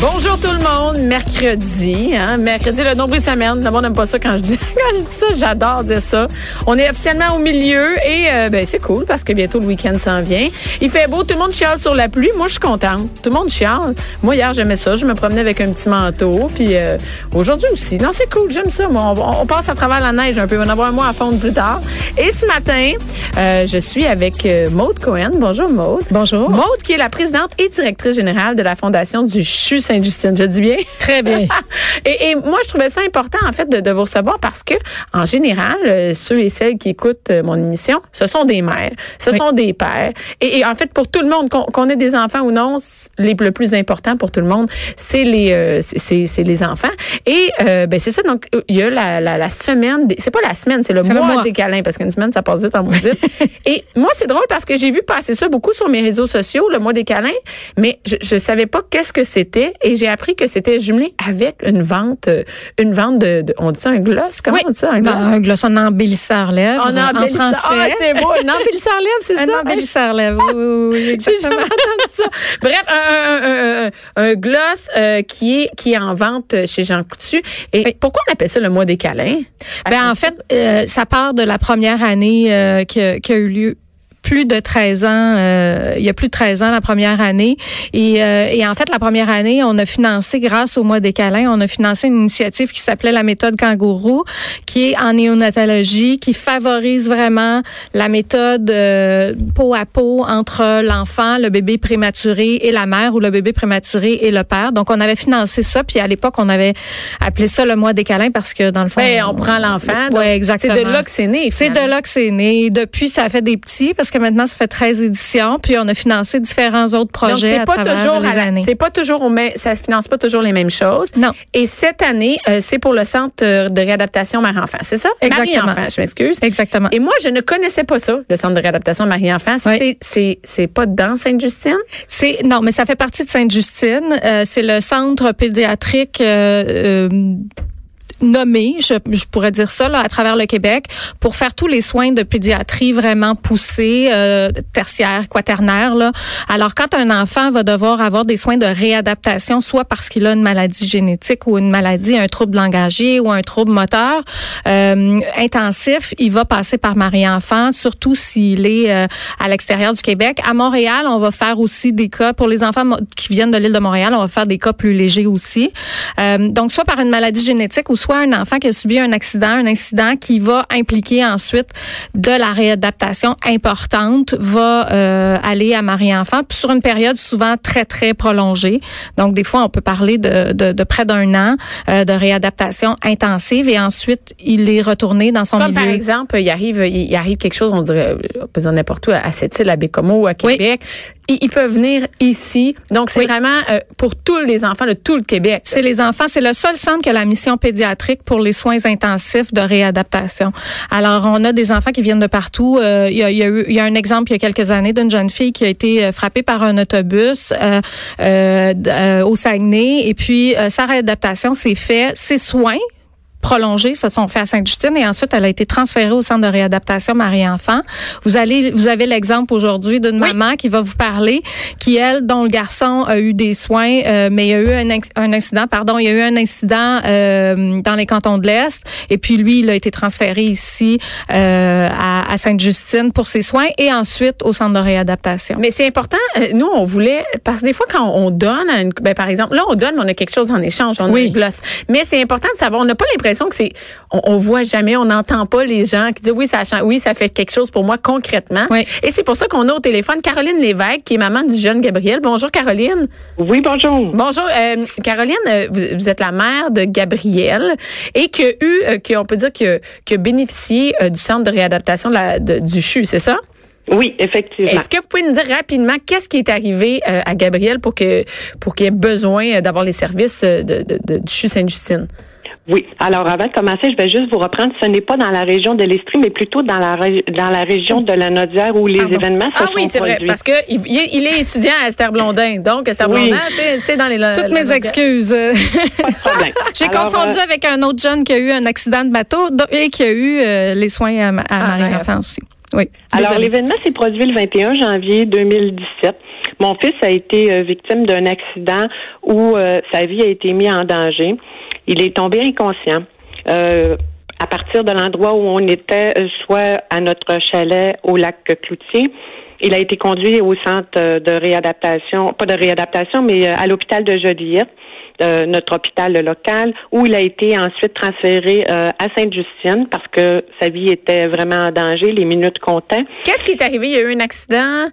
Bonjour tout le monde, mercredi, hein, mercredi le nombril de semaine. Le monde n'aime pas ça quand je dis, quand je dis ça, j'adore dire ça. On est officiellement au milieu et euh, ben c'est cool parce que bientôt le week-end s'en vient. Il fait beau, tout le monde chiale sur la pluie. Moi je suis contente. Tout le monde chiale. Moi hier j'aimais ça, je me promenais avec un petit manteau puis euh, aujourd'hui aussi. Non c'est cool, j'aime ça. Moi on, on, passe à travers la neige un peu. On va en avoir un mois à fondre plus tard. Et ce matin, euh, je suis avec euh, Maude Cohen. Bonjour Maude. Bonjour. Maude qui est la présidente et directrice générale de la fondation du CHU Sainte-Justine. Je dis bien? Très bien. et, et, moi, je trouvais ça important, en fait, de, de vous recevoir parce que, en général, euh, ceux et celles qui écoutent euh, mon émission, ce sont des mères, ce oui. sont des pères. Et, et, en fait, pour tout le monde, qu'on qu ait des enfants ou non, les, le plus important pour tout le monde, c'est les, euh, c'est les enfants. Et, euh, ben, c'est ça. Donc, il y a la, la, la semaine, c'est pas la semaine, c'est le, mois, le mois des câlins parce qu'une semaine, ça passe vite en maudite. et moi, c'est drôle parce que j'ai vu passer ça beaucoup sur mes réseaux sociaux, le mois des câlins, mais je, je savais pas qu'est-ce que c'était et j'ai appris que c'était jumelé avec une vente, une vente de, de on dit ça un gloss, comment oui. on dit ça un gloss? Ben, un gloss, un embellisseur lèvres. En, embellisseur, en français. Ah, c'est beau, un embellisseur lèvres, c'est ça? Un embellisseur lèvres, oui, oui, oui J'ai jamais entendu ça. Bref, un, un, un, un gloss euh, qui est qui est en vente chez Jean Coutu. Et oui. pourquoi on appelle ça le mois des câlins? Ben en fait, euh, ça part de la première année euh, qui, qui a eu lieu plus de 13 ans, euh, il y a plus de 13 ans la première année. Et, euh, et, en fait, la première année, on a financé, grâce au mois des câlins, on a financé une initiative qui s'appelait la méthode kangourou, qui est en néonatologie, qui favorise vraiment la méthode euh, peau à peau entre l'enfant, le bébé prématuré et la mère, ou le bébé prématuré et le père. Donc, on avait financé ça, puis à l'époque, on avait appelé ça le mois des câlins parce que, dans le fond... Ben, on, on prend l'enfant. Oui, exactement. C'est de là que c'est né. C'est de là que c'est né. Depuis, ça a fait des petits, parce que maintenant, ça fait 13 éditions, puis on a financé différents autres projets Donc, à pas travers toujours les la, années. C'est pas toujours ça finance pas toujours les mêmes choses. Non. Et cette année, euh, c'est pour le centre de réadaptation Marie-Enfant, c'est ça? Exactement. Marie-Enfant, je m'excuse. Exactement. Et moi, je ne connaissais pas ça, le centre de réadaptation Marie-Enfant. Oui. C'est, c'est pas dans Sainte-Justine? C'est, non, mais ça fait partie de Sainte-Justine. Euh, c'est le centre pédiatrique, euh, nommé, je, je, pourrais dire ça, là, à travers le Québec, pour faire tous les soins de pédiatrie vraiment poussés, euh, tertiaires, quaternaires. Là. Alors, quand un enfant va devoir avoir des soins de réadaptation, soit parce qu'il a une maladie génétique ou une maladie, un trouble langagier ou un trouble moteur euh, intensif, il va passer par Marie-Enfant, surtout s'il est euh, à l'extérieur du Québec. À Montréal, on va faire aussi des cas, pour les enfants qui viennent de l'île de Montréal, on va faire des cas plus légers aussi. Euh, donc, soit par une maladie génétique ou soit un enfant qui a subi un accident, un incident qui va impliquer ensuite de la réadaptation importante, va euh, aller à Marie-Enfant sur une période souvent très, très prolongée. Donc, des fois, on peut parler de, de, de près d'un an euh, de réadaptation intensive et ensuite, il est retourné dans son Comme milieu. par exemple, il arrive, il arrive quelque chose, on dirait, pas n'importe où, à cette île, à Bécomo, à Québec. Oui. Ils peuvent venir ici. Donc, c'est oui. vraiment euh, pour tous les enfants de tout le Québec. C'est les enfants. C'est le seul centre qui a la mission pédiatrique pour les soins intensifs de réadaptation. Alors, on a des enfants qui viennent de partout. Euh, il, y a, y a eu, y a un exemple il y a quelques années d'une jeune fille qui a été frappée par un autobus euh, euh, au Saguenay. Et puis, sa réadaptation s'est fait. Ses soins prolongés se sont faits à Sainte-Justine et ensuite elle a été transférée au centre de réadaptation Marie-Enfant. Vous allez, vous avez l'exemple aujourd'hui d'une oui. maman qui va vous parler, qui elle, dont le garçon a eu des soins, euh, mais il y a eu un, un, incident, pardon, il y a eu un incident euh, dans les cantons de l'Est et puis lui, il a été transféré ici euh, à, à Sainte-Justine pour ses soins et ensuite au centre de réadaptation. Mais c'est important, nous on voulait, parce que des fois quand on donne, à une, ben, par exemple, là on donne, mais on a quelque chose en échange, on oui. a une glosse. Mais c'est important de savoir, on n'a pas l'impression l'impression que c'est, on, on voit jamais, on n'entend pas les gens qui disent oui, ça, a chang- oui, ça fait quelque chose pour moi concrètement. Oui. Et c'est pour ça qu'on a au téléphone Caroline Lévesque, qui est maman du jeune Gabriel. Bonjour, Caroline. Oui, bonjour. Bonjour, euh, Caroline. euh, Vous, vous êtes la mère de Gabriel et qui a eu, euh, qui on peut dire que qui a bénéficié euh, du centre de réadaptation de la, de- du CHU, c'est ça? Oui, effectivement. Est-ce que vous pouvez nous dire rapidement qu'est-ce qui est arrivé euh, à Gabriel pour que pour qu'il ait besoin d'avoir les services de, de- de- du CHU Sainte-Justine? Oui. Alors, avant de commencer, je vais juste vous reprendre. Ce n'est pas dans la région de l'Estrie, mais plutôt dans la, dans la région de la Nodière où les Pardon. événements se Ah sont oui, c'est vrai, parce que il, est- étudiant à Esther Blondin. Donc, Esther. Blondin, c'est c'est dans les... Toutes mes excuses. Pas de problème. J'ai confondu euh, avec un autre jeune qui a eu un accident de bateau et qui a eu euh, les soins à, ma- à Ah, Marie-Enfant aussi. Oui. Alors, l'événement s'est produit le 21 janvier 2017. Mon fils a été euh, victime d'un accident où euh, sa vie a été mise en danger. Il est tombé inconscient. Euh, à partir de l'endroit où on était, euh, soit à notre chalet au lac Cloutier, il a été conduit au centre euh, de réadaptation, pas de réadaptation, mais euh, à l'hôpital de Joliette, euh, notre hôpital local, où il a été ensuite transféré euh, à Sainte-Justine parce que sa vie était vraiment en danger, les minutes comptaient. Qu'est-ce qui est arrivé? Il y a eu un accident?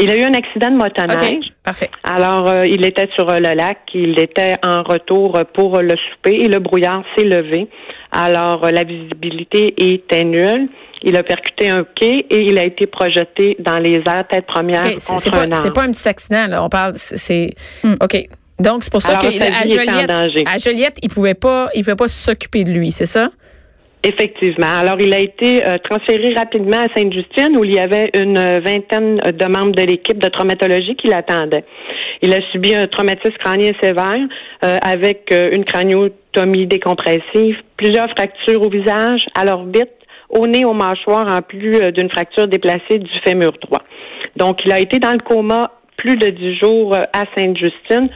Il a eu un accident de motoneige. OK, parfait. Alors, euh, il était sur euh, le lac, il était en retour euh, pour le souper et le brouillard s'est levé. Alors, euh, la visibilité était nulle. Il a percuté un quai et il a été projeté dans les airs tête première OK, c'est contre c'est pas, un arbre. c'est pas un petit accident, là. On parle, c'est- c'est... Hmm. OK. Donc, c'est pour ça qu'à Joliette, à Joliette, il pouvait pas, il pouvait pas s'occuper de lui, c'est ça? Effectivement. Alors, il a été euh, transféré rapidement à Sainte-Justine où il y avait une vingtaine de membres de l'équipe de traumatologie qui l'attendaient. Il a subi un traumatisme crânien sévère euh, avec euh, une craniotomie décompressive, plusieurs fractures au visage, à l'orbite, au nez, aux mâchoires, en plus euh, d'une fracture déplacée du fémur droit. Donc, il a été dans le coma plus de dix jours euh, à Sainte-Justine.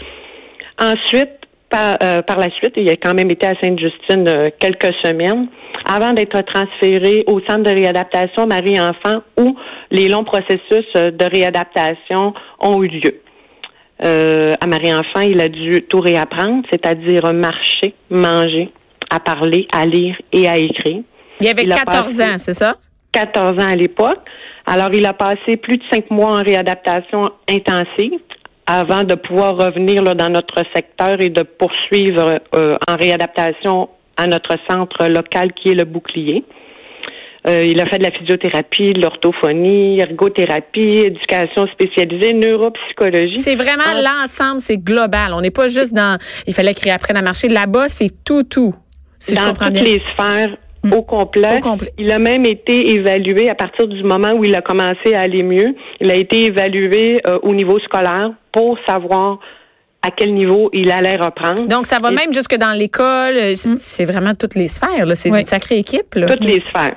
Ensuite, par, par la suite, il a quand même été à Sainte-Justine quelques semaines avant d'être transféré au centre de réadaptation Marie-Enfant où les longs processus euh, de réadaptation ont eu lieu. Euh, à Marie-Enfant, il a dû tout réapprendre, c'est-à-dire marcher, manger, à parler, à lire et à écrire. Il avait Il a 14 passé- ans, c'est ça? 14 ans à l'époque. Alors, il a passé plus de cinq mois en réadaptation intensive avant de pouvoir revenir là, dans notre secteur et de poursuivre euh, en réadaptation à notre centre local qui est le bouclier. Euh, il a fait de la physiothérapie, de l'orthophonie, ergothérapie, éducation spécialisée, neuropsychologie. C'est vraiment Ah. l'ensemble, c'est global. On n'est pas juste dans, il fallait qu'il apprenne à marcher. Là-bas, c'est tout, tout. Si je dans comprends toutes bien. les sphères au complet. Au complet. Il a même été évalué à partir du moment où il a commencé à aller mieux. Il a été évalué euh, au niveau scolaire pour savoir à quel niveau il allait reprendre. Donc, ça va Et même jusque dans l'école. C'est c'est vraiment toutes les sphères. là. C'est Oui. une sacrée équipe. Là. toutes les sphères.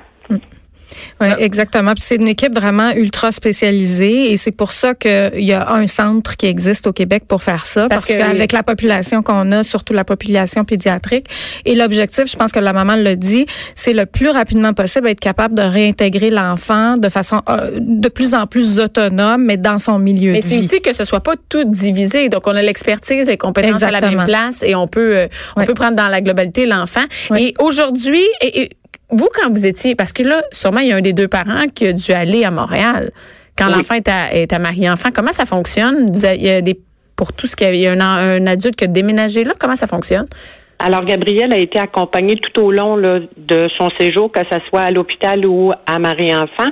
Oui, exactement. Puis c'est une équipe vraiment ultra spécialisée et c'est pour ça qu'il y a un centre qui existe au Québec pour faire ça. Parce Parce, que- qu'avec la population qu'on a, surtout la population pédiatrique, et l'objectif, je pense que la maman le dit, c'est le plus rapidement possible être capable de réintégrer l'enfant de façon euh, de plus en plus autonome, mais dans son milieu Mais c'est aussi que ce soit pas tout divisé. Donc, on a l'expertise, les compétences à la même place et on peut, euh, on Ouais. peut prendre dans la globalité l'enfant. Ouais. Et aujourd'hui, et, et vous, quand vous étiez, parce que là, sûrement, il y a un des deux parents qui a dû aller à Montréal quand Oui. l'enfant est à, est à Marie-Enfant. Comment ça fonctionne? Vous avez- Il y a des, pour tout ce qu'il y a, il y a un, un adulte qui a déménagé là. Comment ça fonctionne? Alors, Gabriel a été accompagné tout au long là, de son séjour, que ce soit à l'hôpital ou à Marie-Enfant.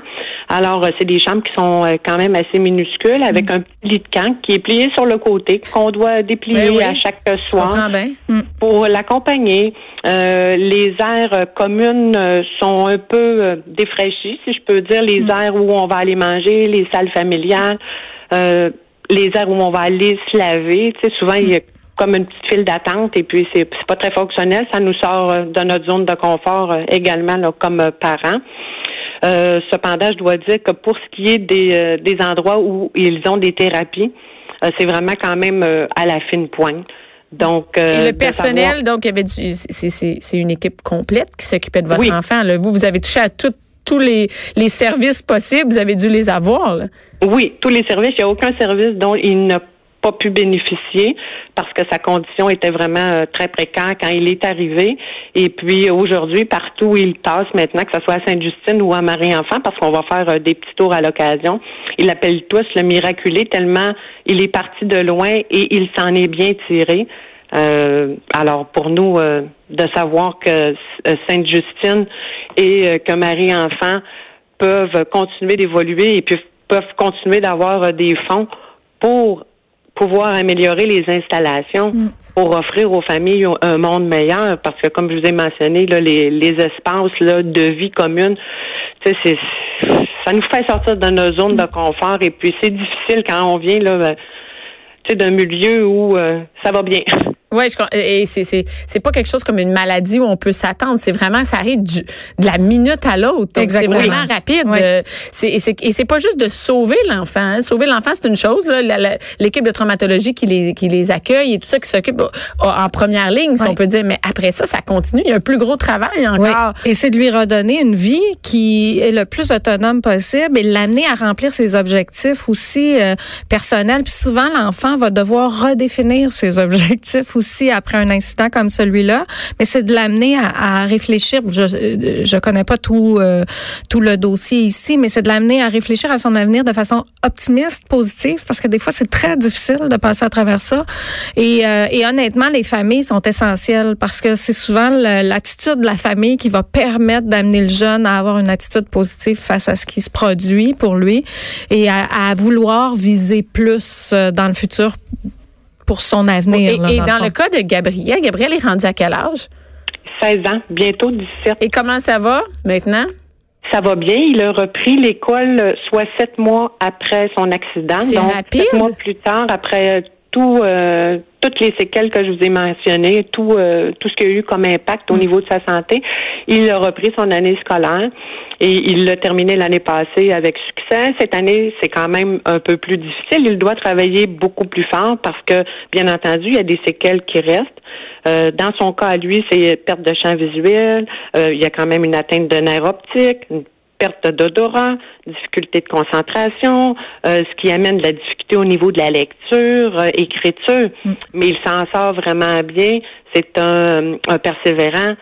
Alors, euh, c'est des chambres qui sont euh, quand même assez minuscules, avec un petit lit de camp qui est plié sur le côté, qu'on doit déplier Ben oui. à chaque Je soir. bien. pour l'accompagner. Euh, les aires euh, communes euh, sont un peu euh, défraîchies, si je peux dire. Les aires où on va aller manger, les salles familiales, euh, les aires où on va aller se laver. Tu sais, souvent, il y a comme une petite file d'attente et puis c'est pas très fonctionnel. Ça nous sort euh, de notre zone de confort euh, également là, comme euh, parents. Euh, cependant, je dois dire que pour ce qui est des, euh, des endroits où ils ont des thérapies, euh, c'est vraiment quand même à la fine pointe. Donc, Et le personnel, savoir- donc, il y avait du, c'est, c'est, c'est une équipe complète qui s'occupait de votre Oui. enfant. Là. Vous, vous avez touché à tout- tous les, les services possibles. Vous avez dû les avoir. Là. Oui, tous les services. Il n'y a aucun service dont il n'a pas pu bénéficier parce que sa condition était vraiment euh, très précaire quand il est arrivé. Et puis aujourd'hui, partout où il passe maintenant, que ce soit à Sainte-Justine ou à Marie-Enfant, parce qu'on va faire euh, des petits tours à l'occasion, il appelle tous le miraculé tellement il est parti de loin et il s'en est bien tiré. Euh, alors pour nous, de savoir que Sainte-Justine et que Marie-Enfant peuvent continuer d'évoluer et puis peuvent continuer d'avoir des fonds pour pouvoir améliorer les installations mm. pour offrir aux familles un monde meilleur parce que comme je vous ai mentionné là, les, les espaces là, de vie commune c'est ça nous fait sortir de nos zones de confort et puis c'est difficile quand on vient là ben, d'un milieu où euh, ça va bien. Oui, et c'est c'est c'est pas quelque chose comme une maladie où on peut s'attendre. C'est vraiment ça arrive du, de la minute à l'autre. C'est vraiment rapide. Euh, c'est et c'est pas juste de sauver l'enfant. Hein. Sauver l'enfant c'est une chose. L'équipe de traumatologie qui les qui les accueille et tout ça qui s'occupe euh, en première ligne, si on peut dire. Mais après ça, ça continue. Il y a un plus gros travail encore. Et c'est de lui redonner une vie qui est le plus autonome possible et l'amener à remplir ses objectifs aussi euh, personnels. Puis souvent l'enfant va devoir redéfinir ses objectifs aussi après un incident comme celui-là, mais c'est de l'amener à, réfléchir. Je je connais pas tout euh, tout le dossier ici, mais c'est de l'amener à réfléchir à son avenir de façon optimiste, positive, parce que des fois c'est très difficile de passer à travers ça. Et, euh, et honnêtement, les familles sont essentielles parce que c'est souvent l'attitude de la famille qui va permettre d'amener le jeune à avoir une attitude positive face à ce qui se produit pour lui et à, à vouloir viser plus euh, dans le futur pour son avenir. Et, dans, le cas de Gabriel, Gabriel est rendu à quel âge? 16 ans, bientôt 17. Et comment ça va maintenant? Ça va bien. Il a repris l'école euh, soit sept mois après son accident. C'est rapide. Sept mois plus tard, après euh, tout, euh, toutes les séquelles que je vous ai mentionnées, tout, tout ce qu'il y a eu comme impact au mm. niveau de sa santé, il a repris son année scolaire et il l'a terminé l'année passée avec succès. Cette année, c'est quand même un peu plus difficile. Il doit travailler beaucoup plus fort parce que, bien entendu, il y a des séquelles qui restent. Euh, dans son cas, à lui, c'est perte de champ visuel. Euh, il y a quand même une atteinte de nerf optique, une perte d'odorat, difficulté de concentration, euh, ce qui amène de la difficulté au niveau de la lecture, écriture. Mm. Mais il s'en sort vraiment bien. C'est un, un persévérant.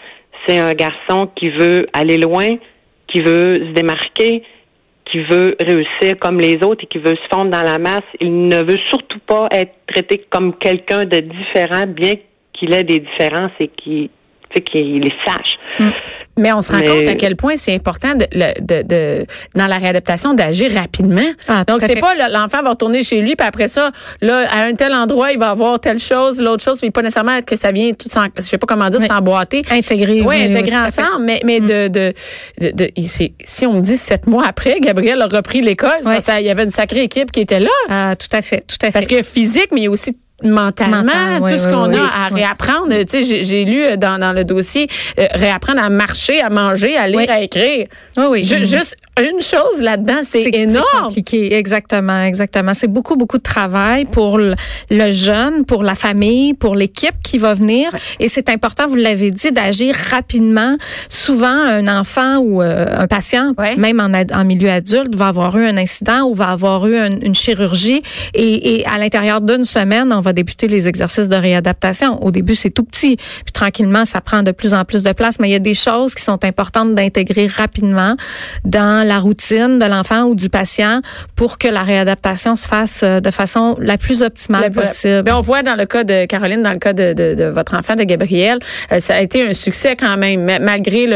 C'est un garçon qui veut aller loin, qui veut se démarquer, qui veut réussir comme les autres et qui veut se fondre dans la masse. Il ne veut surtout pas être traité comme quelqu'un de différent, bien qu'il ait des différences et qu'il les sache. Mm. Mais on se rend compte à quel point c'est important de, de, de, dans la réadaptation d'agir rapidement. Ah, Donc c'est pas l'enfant va retourner chez lui puis après ça là à un tel endroit il va avoir telle chose l'autre chose mais pas nécessairement que ça vient tout sans, je sais pas comment dire oui. s'emboîter. Intégrer. Oui, intégrer ensemble mais mais mm. de de, de, si on me dit sept mois après Gabriel a repris l'école il y avait une sacrée équipe qui était là. Ah tout à fait tout à fait. Parce que physique mais il y a aussi mentalement, tout ce qu'on a à réapprendre. Tu sais, j'ai lu euh, dans, dans le dossier euh, réapprendre à marcher, à manger, à lire, à écrire. oui. Juste une chose là-dedans, c'est énorme. C'est compliqué, exactement, exactement. C'est beaucoup, beaucoup de travail pour le, jeune, pour la famille, pour l'équipe qui va venir. Et c'est important, vous l'avez dit, d'agir rapidement. Souvent, un enfant ou euh, un patient, même en, en, milieu adulte, va avoir eu un incident ou va avoir eu une chirurgie. Et, et à l'intérieur d'une semaine, on va débuter les exercices de réadaptation. Au début, c'est tout petit, puis tranquillement, ça prend de plus en plus de place, mais il y a des choses qui sont importantes d'intégrer rapidement dans la routine de l'enfant ou du patient pour que la réadaptation se fasse euh, de façon la plus optimale possible. on voit dans le cas de Caroline, dans le cas de, de, de votre enfant, de Gabriel, euh, ça a été un succès quand même. Malgré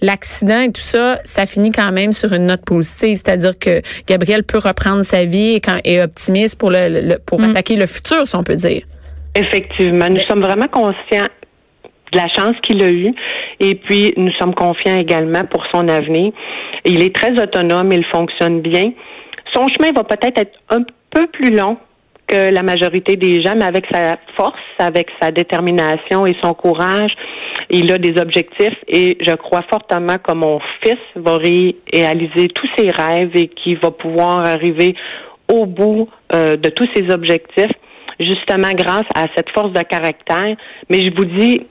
l'accident le, et tout ça, ça finit quand même sur une note positive, c'est-à-dire que Gabriel peut reprendre sa vie et, quand, est optimiste pour, le, pour mm. attaquer le futur on peut dire. Effectivement. Nous sommes vraiment conscients de la chance qu'il a eue et puis nous sommes confiants également pour son avenir. Il est très autonome, il fonctionne bien. Son chemin va peut-être être un peu plus long que la majorité des gens, mais avec sa force, avec sa détermination et son courage, il a des objectifs et je crois fortement que mon fils va réaliser tous ses rêves et qu'il va pouvoir arriver au bout euh, de tous ses objectifs justement grâce à cette force de caractère. Mais je vous dis,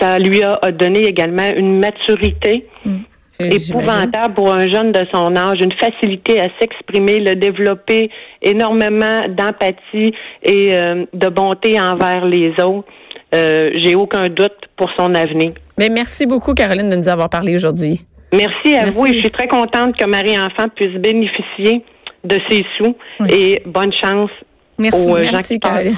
ça lui a donné également une maturité. Mm. J'imagine. épouvantable pour un jeune de son âge, une facilité à s'exprimer, le développer énormément d'empathie et euh, de bonté envers les autres. Euh, J'ai aucun doute pour son avenir. Mais merci beaucoup, Caroline, de nous avoir parlé aujourd'hui. Merci à Merci. vous et je suis très contente que Marie-Enfant puisse bénéficier de ses sous Oui. et bonne chance Merci. Merci, Caroline.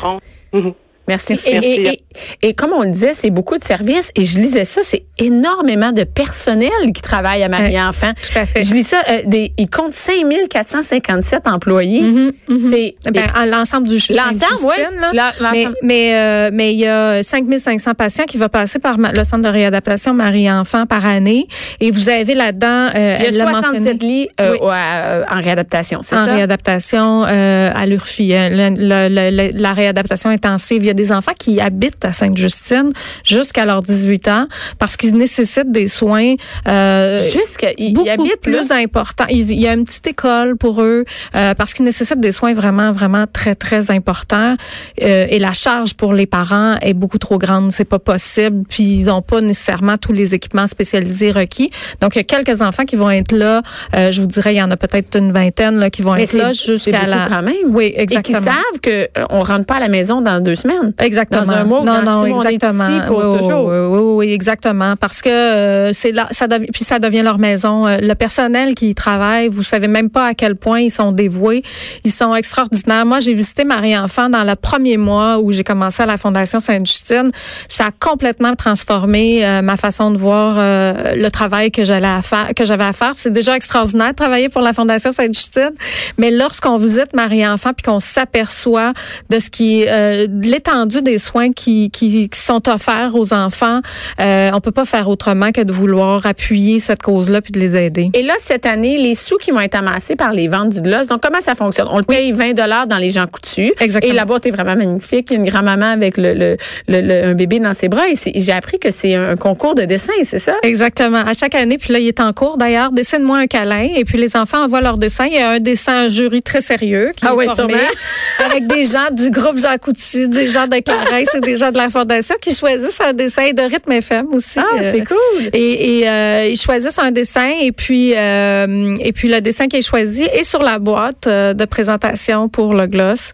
Merci. Et, et- et- et comme on le disait, c'est beaucoup de services. Et je lisais ça, c'est énormément de personnel qui travaille à Marie-Enfant. Tout à fait. Je lis ça, euh, des, ils comptent 5457 employés. Mhm, mhm. C'est Ben, l'ensemble du L'ensemble, oui. mais mais euh, mais il y a 5500 patients qui vont passer par le centre de réadaptation Marie-Enfant par année et vous avez là-dedans euh, il y a elle l'a mentionné, 67 lits euh, Oui. euh, en réadaptation, c'est en ça? réadaptation euh, à l'URFI, la réadaptation intensive. Il y a des enfants qui habitent à Sainte-Justine jusqu'à leurs 18 ans parce qu'ils nécessitent des soins euh, Jusqu'à, ils, ils beaucoup habitent plus là? important. Il il y a une petite école pour eux euh, parce qu'ils nécessitent des soins vraiment, vraiment très, très importants. Euh, et la charge pour les parents est beaucoup trop grande. C'est pas possible. Puis ils n'ont pas nécessairement tous les équipements spécialisés requis. Donc il y a quelques enfants qui vont être là. Euh, je vous dirais, il y en a peut-être une vingtaine là, qui vont Mais être là jusqu'à la. quand même. Oui, Et qui exactement. savent que euh, on rentre pas à la maison dans deux semaines. Exactement. Dans un mois non, dans non, six mois, on est exactement. ici pour oui, toujours. Oui, oui, oui, oui, exactement. Parce que euh, c'est là, ça devient, puis ça devient leur maison. Euh, Le personnel qui y travaille, vous savez même pas à quel point ils sont dévoués. Ils sont extraordinaires. Moi, j'ai visité Marie-Enfant dans le premier mois où j'ai commencé à la Fondation Sainte-Justine. Ça a complètement transformé euh, ma façon de voir euh, le travail que j'allais à faire, que j'avais à faire. C'est déjà extraordinaire de travailler pour la Fondation Sainte-Justine, mais lorsqu'on visite Marie-Enfant puis qu'on s'aperçoit de ce qui, euh, de l'étendue des soins qui, qui, qui sont offerts aux enfants, euh, on peut pas faire autrement que de vouloir appuyer cette cause-là puis de les aider. Et là, cette année, les sous qui vont être amassés par les ventes du gloss, donc comment ça fonctionne? On le paye 20 dollars dans les gens coutus. Exactement. Et la boîte est vraiment magnifique. Il y a une grand-maman avec le, le, le- le- un bébé dans ses bras. Et j'ai appris que c'est un, un concours de dessin, c'est ça? Exactement. À chaque année, puis là, il est en cours d'ailleurs, dessine-moi un câlin. Et puis les enfants envoient leur dessin. Il y a un dessin un jury très sérieux qui Ah est oui, formé sûrement. avec des gens du groupe Jean Coutu, des gens de Clarence et des gens de la Fondation qui choisissent un dessin de rythme FM aussi. Ah, Euh, c'est cool. Et, et, euh, ils choisissent un dessin et puis euh, et puis le dessin qui est choisi est sur la boîte euh, de présentation pour le gloss.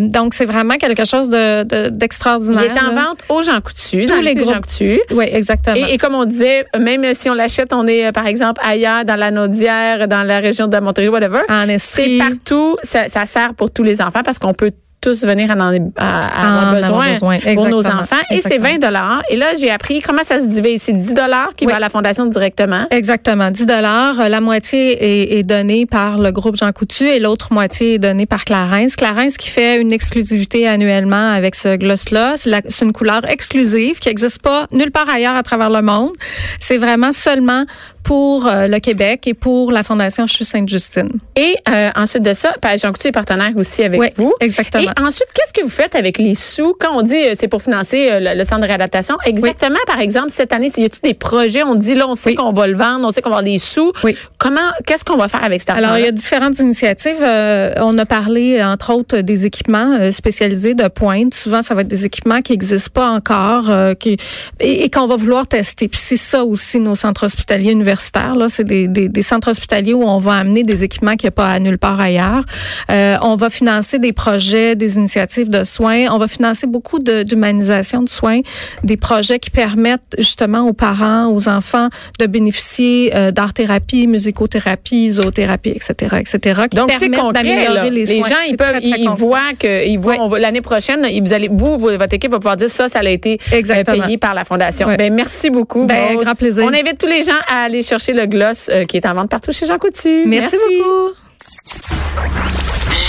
Donc c'est vraiment quelque chose de de- Il d'extraordinaire. est en là. vente aux gens coutus, Tous dans les groupes. gens coutus. Oui, exactement. Et, et comme on disait, même si on l'achète, on est, par exemple, ailleurs, dans la Naudière, dans la région de Montréal, whatever. en C'est partout. Ça, ça sert pour tous les enfants parce qu'on peut tous venir en, en- à, à En avoir avoir besoin, pour nos enfants. Et c'est Exactement. 20 dollars. Et là, j'ai appris comment ça se divise. C'est 10 dollars qui Oui. va à la fondation directement. Exactement, 10 dollars. La moitié est, est donnée par le groupe Jean Coutu et l'autre moitié est donnée par Clarence. Clarence qui fait une exclusivité annuellement avec ce gloss-là. C'est une couleur exclusive qui n'existe pas nulle part ailleurs à travers le monde. C'est vraiment seulement pour euh, le Québec et pour la Fondation CHU Sainte-Justine. Et euh, ensuite de ça, Page Jean Coutu est partenaire aussi avec Oui, vous. exactement. Et ensuite, qu'est-ce que vous faites avec les sous? Quand on dit euh, c'est pour financer euh, le, le centre de réadaptation? Exactement, par exemple, cette année, y a-t-il des projets? On dit là, on sait Oui. qu'on va le vendre, on sait qu'on va avoir des sous. Oui. Comment, qu'est-ce qu'on va faire avec cet argent? Alors, il y a différentes initiatives. Euh, on a parlé, entre autres, des équipements spécialisés de pointe. Souvent, ça va être des équipements qui n'existent pas encore euh, qui, et, et qu'on va vouloir tester. Puis c'est ça aussi, nos centres hospitaliers universitaires. Là, C'est des, des, des centres hospitaliers où on va amener des équipements qu'il n'y a pas à nulle part ailleurs. Euh, on va financer des projets, des initiatives de soins. On va financer beaucoup de- d'humanisation de, soins, des projets qui permettent justement aux parents, aux enfants de bénéficier euh, d'art-thérapie, musicothérapie, zoothérapie, etc., etc., qui Donc c'est permettent d'améliorer les, Les, soins. gens, C'est ils peuvent, très, très ils, voient que, ils voient, Oui. on va- l'année prochaine, vous allez, vous, vous, votre équipe va pouvoir dire ça, ça a été euh, Exactement. payé par la fondation. Oui. Ben merci beaucoup. Ben, grand plaisir. On invite tous les gens à aller chercher le gloss euh, qui est en vente partout chez Jean Coutu. Merci beaucoup.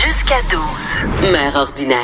Jusqu'à 12. Mère ordinaire.